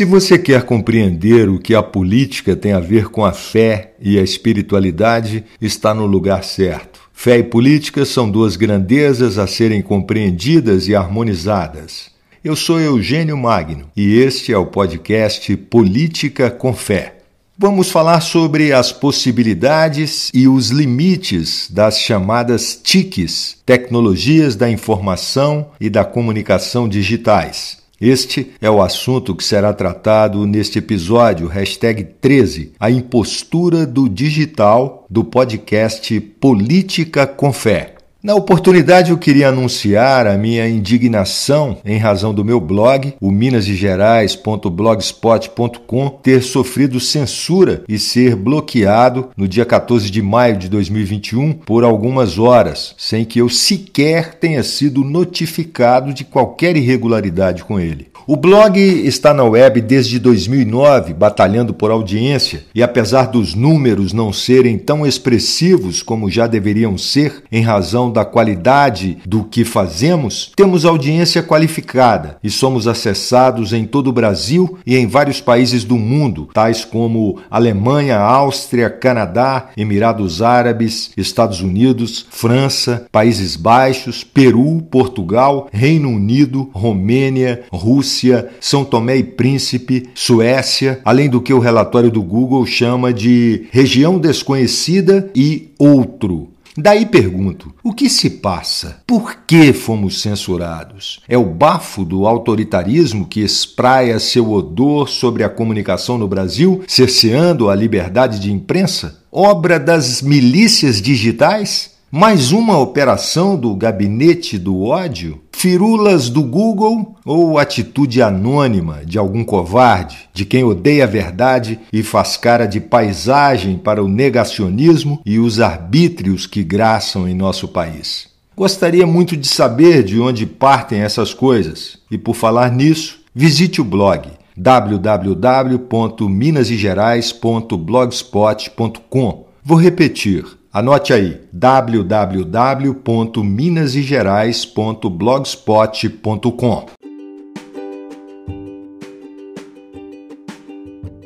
Se você quer compreender o que a política tem a ver com a fé e a espiritualidade, está no lugar certo. Fé e política são duas grandezas a serem compreendidas e harmonizadas. Eu sou Eugênio Magno e este é o podcast Política com Fé. Vamos falar sobre as possibilidades e os limites das chamadas TICs, Tecnologias da Informação e da Comunicação Digitais. Este é o assunto que será tratado neste episódio, hashtag 13, a impostura do digital do podcast Política com Fé. Na oportunidade, eu queria anunciar a minha indignação em razão do meu blog, o minasgerais.blogspot.com, ter sofrido censura e ser bloqueado no dia 14 de maio de 2021 por algumas horas, sem que eu sequer tenha sido notificado de qualquer irregularidade com ele. O blog está na web desde 2009, batalhando por audiência, e apesar dos números não serem tão expressivos como já deveriam ser, em razão da qualidade do que fazemos, temos audiência qualificada e somos acessados em todo o Brasil e em vários países do mundo, tais como Alemanha, Áustria, Canadá, Emirados Árabes, Estados Unidos, França, Países Baixos, Peru, Portugal, Reino Unido, Romênia, Rússia. São Tomé e Príncipe, Suécia, além do que o relatório do Google chama de região desconhecida e outro. Daí pergunto: o que se passa? Por que fomos censurados? É o bafo do autoritarismo que espraia seu odor sobre a comunicação no Brasil, cerceando a liberdade de imprensa? Obra das milícias digitais? Mais uma operação do gabinete do ódio? Firulas do Google ou atitude anônima de algum covarde, de quem odeia a verdade e faz cara de paisagem para o negacionismo e os arbítrios que graçam em nosso país? Gostaria muito de saber de onde partem essas coisas e, por falar nisso, visite o blog www.minasgerais.blogspot.com. Vou repetir Anote aí www.minasgerais.blogspot.com.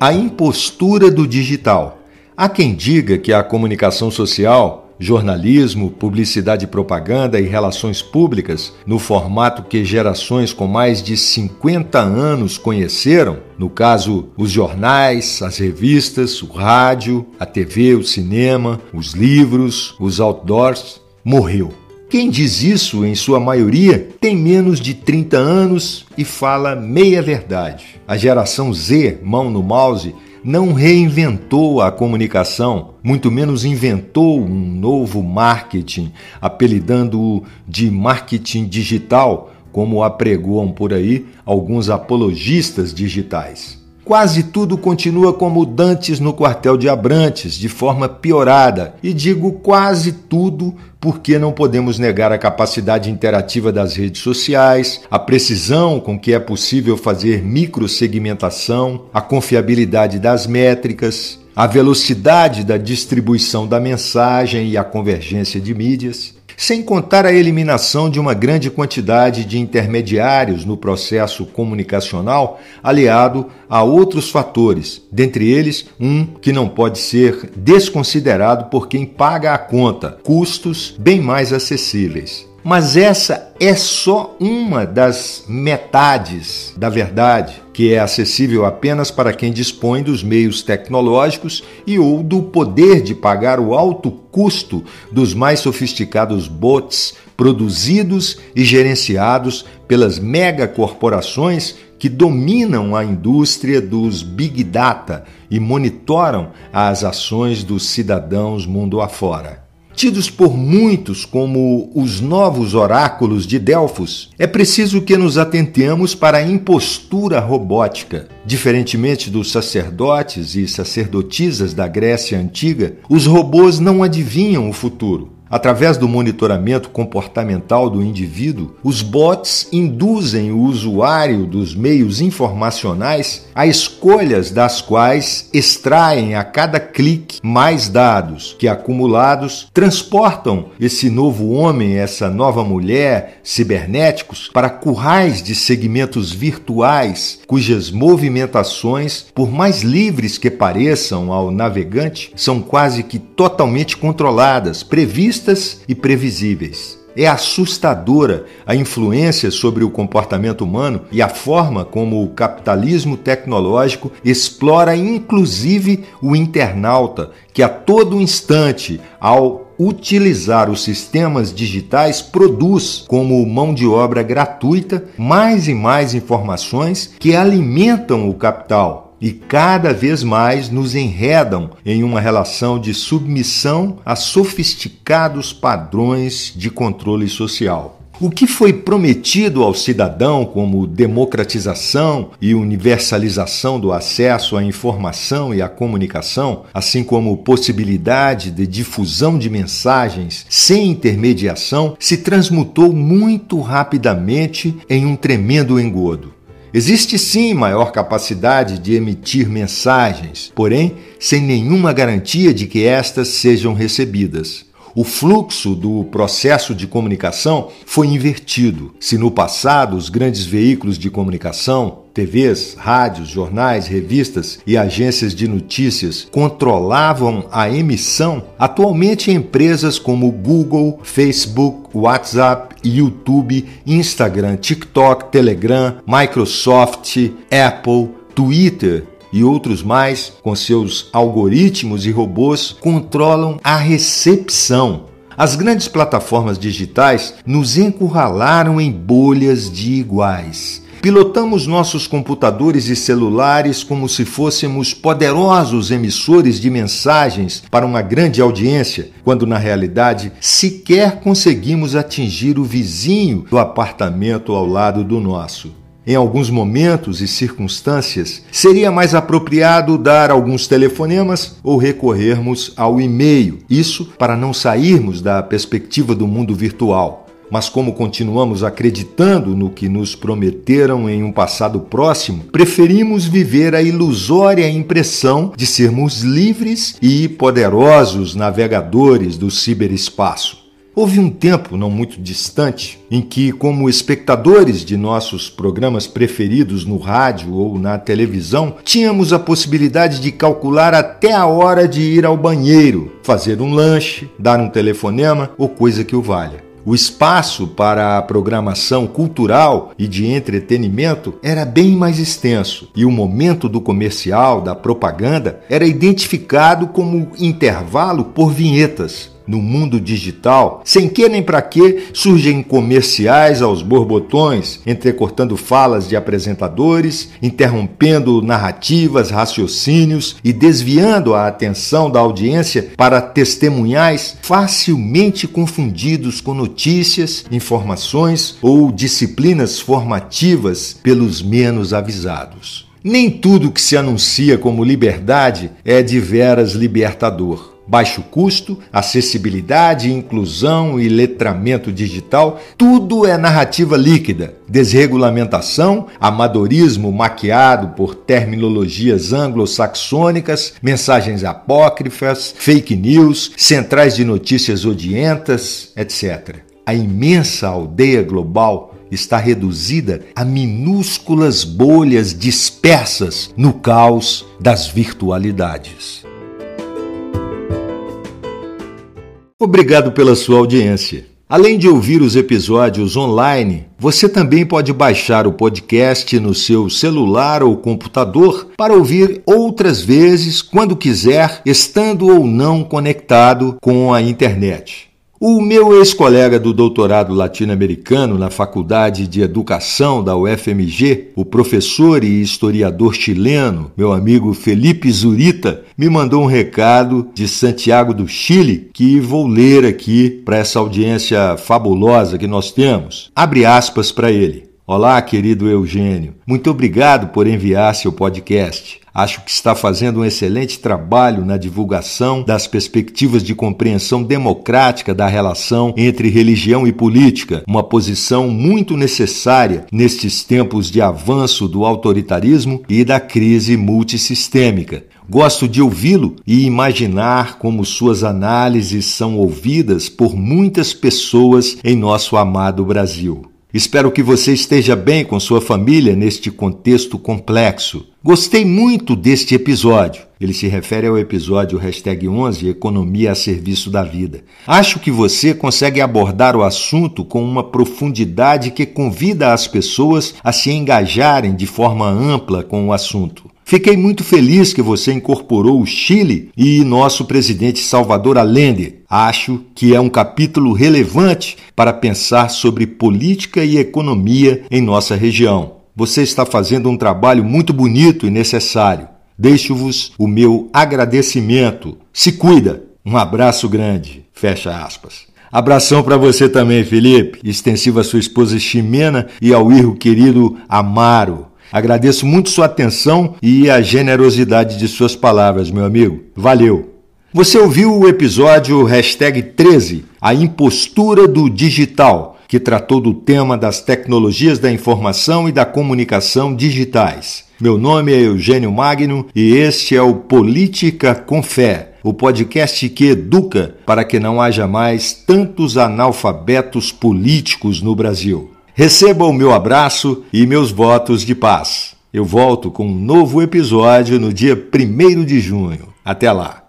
A impostura do digital. Há quem diga que a comunicação social jornalismo, publicidade e propaganda e relações públicas, no formato que gerações com mais de 50 anos conheceram, no caso, os jornais, as revistas, o rádio, a TV, o cinema, os livros, os outdoors, morreu. Quem diz isso, em sua maioria, tem menos de 30 anos e fala meia verdade. A geração Z, mão no mouse, não reinventou a comunicação, muito menos inventou um novo marketing, apelidando-o de marketing digital, como apregoam por aí alguns apologistas digitais. Quase tudo continua como dantes no quartel de Abrantes, de forma piorada. E digo quase tudo porque não podemos negar a capacidade interativa das redes sociais, a precisão com que é possível fazer microsegmentação, a confiabilidade das métricas, a velocidade da distribuição da mensagem e a convergência de mídias sem contar a eliminação de uma grande quantidade de intermediários no processo comunicacional, aliado a outros fatores, dentre eles um que não pode ser desconsiderado por quem paga a conta: custos bem mais acessíveis. Mas essa é só uma das metades da verdade, que é acessível apenas para quem dispõe dos meios tecnológicos e ou do poder de pagar o alto custo dos mais sofisticados bots produzidos e gerenciados pelas megacorporações que dominam a indústria dos big data e monitoram as ações dos cidadãos mundo afora. Tidos por muitos como os novos oráculos de Delfos, é preciso que nos atentemos para a impostura robótica. Diferentemente dos sacerdotes e sacerdotisas da Grécia antiga, os robôs não adivinham o futuro. Através do monitoramento comportamental do indivíduo, os bots induzem o usuário dos meios informacionais a escolhas das quais extraem a cada clique mais dados que, acumulados, transportam esse novo homem, essa nova mulher, cibernéticos, para currais de segmentos virtuais cujas movimentações, por mais livres que pareçam ao navegante, são quase que totalmente controladas, previstas e previsíveis. É assustadora a influência sobre o comportamento humano e a forma como o capitalismo tecnológico explora inclusive o internauta, que a todo instante, ao utilizar os sistemas digitais, produz como mão de obra gratuita mais e mais informações que alimentam o capital e cada vez mais nos enredam em uma relação de submissão a sofisticados padrões de controle social. O que foi prometido ao cidadão como democratização e universalização do acesso à informação e à comunicação, assim como possibilidade de difusão de mensagens sem intermediação, se transmutou muito rapidamente em um tremendo engodo. Existe sim maior capacidade de emitir mensagens, porém sem nenhuma garantia de que estas sejam recebidas. O fluxo do processo de comunicação foi invertido. Se no passado os grandes veículos de comunicação TVs, rádios, jornais, revistas e agências de notícias controlavam a emissão, atualmente empresas como Google, Facebook, WhatsApp, YouTube, Instagram, TikTok, Telegram, Microsoft, Apple, Twitter e outros mais, com seus algoritmos e robôs, controlam a recepção. As grandes plataformas digitais nos encurralaram em bolhas de iguais Pilotamos nossos computadores e celulares como se fôssemos poderosos emissores de mensagens para uma grande audiência, quando na realidade sequer conseguimos atingir o vizinho do apartamento ao lado do nosso. Em alguns momentos e circunstâncias, seria mais apropriado dar alguns telefonemas ou recorrermos ao e-mail, isso para não sairmos da perspectiva do mundo virtual. Mas, como continuamos acreditando no que nos prometeram em um passado próximo, preferimos viver a ilusória impressão de sermos livres e poderosos navegadores do ciberespaço. Houve um tempo não muito distante em que, como espectadores de nossos programas preferidos no rádio ou na televisão, tínhamos a possibilidade de calcular até a hora de ir ao banheiro, fazer um lanche, dar um telefonema ou coisa que o valha. O espaço para a programação cultural e de entretenimento era bem mais extenso, e o momento do comercial, da propaganda, era identificado como intervalo por vinhetas, no mundo digital, sem que nem para que, surgem comerciais aos borbotões, entrecortando falas de apresentadores, interrompendo narrativas, raciocínios e desviando a atenção da audiência para testemunhais facilmente confundidos com notícias, informações ou disciplinas formativas pelos menos avisados. Nem tudo que se anuncia como liberdade é de veras libertador baixo custo, acessibilidade, inclusão e letramento digital, tudo é narrativa líquida. Desregulamentação, amadorismo maquiado por terminologias anglo-saxônicas, mensagens apócrifas, fake news, centrais de notícias odientas, etc. A imensa aldeia global está reduzida a minúsculas bolhas dispersas no caos das virtualidades. Obrigado pela sua audiência. Além de ouvir os episódios online, você também pode baixar o podcast no seu celular ou computador para ouvir outras vezes, quando quiser, estando ou não conectado com a internet. O meu ex-colega do doutorado latino-americano na Faculdade de Educação da UFMG, o professor e historiador chileno, meu amigo Felipe Zurita, me mandou um recado de Santiago do Chile que vou ler aqui para essa audiência fabulosa que nós temos. Abre aspas para ele. Olá, querido Eugênio. Muito obrigado por enviar seu podcast. Acho que está fazendo um excelente trabalho na divulgação das perspectivas de compreensão democrática da relação entre religião e política, uma posição muito necessária nestes tempos de avanço do autoritarismo e da crise multissistêmica. Gosto de ouvi-lo e imaginar como suas análises são ouvidas por muitas pessoas em nosso amado Brasil. Espero que você esteja bem com sua família neste contexto complexo. Gostei muito deste episódio. Ele se refere ao episódio hashtag 11 Economia a Serviço da Vida. Acho que você consegue abordar o assunto com uma profundidade que convida as pessoas a se engajarem de forma ampla com o assunto. Fiquei muito feliz que você incorporou o Chile e nosso presidente Salvador Allende. Acho que é um capítulo relevante para pensar sobre política e economia em nossa região. Você está fazendo um trabalho muito bonito e necessário. Deixo-vos o meu agradecimento. Se cuida. Um abraço grande. Fecha aspas. Abração para você também, Felipe. Extensivo à sua esposa Ximena e ao irmão querido Amaro. Agradeço muito sua atenção e a generosidade de suas palavras, meu amigo. Valeu! Você ouviu o episódio hashtag 13, A Impostura do Digital, que tratou do tema das tecnologias da informação e da comunicação digitais. Meu nome é Eugênio Magno e este é o Política com Fé, o podcast que educa para que não haja mais tantos analfabetos políticos no Brasil. Receba o meu abraço e meus votos de paz. Eu volto com um novo episódio no dia 1 de junho. Até lá!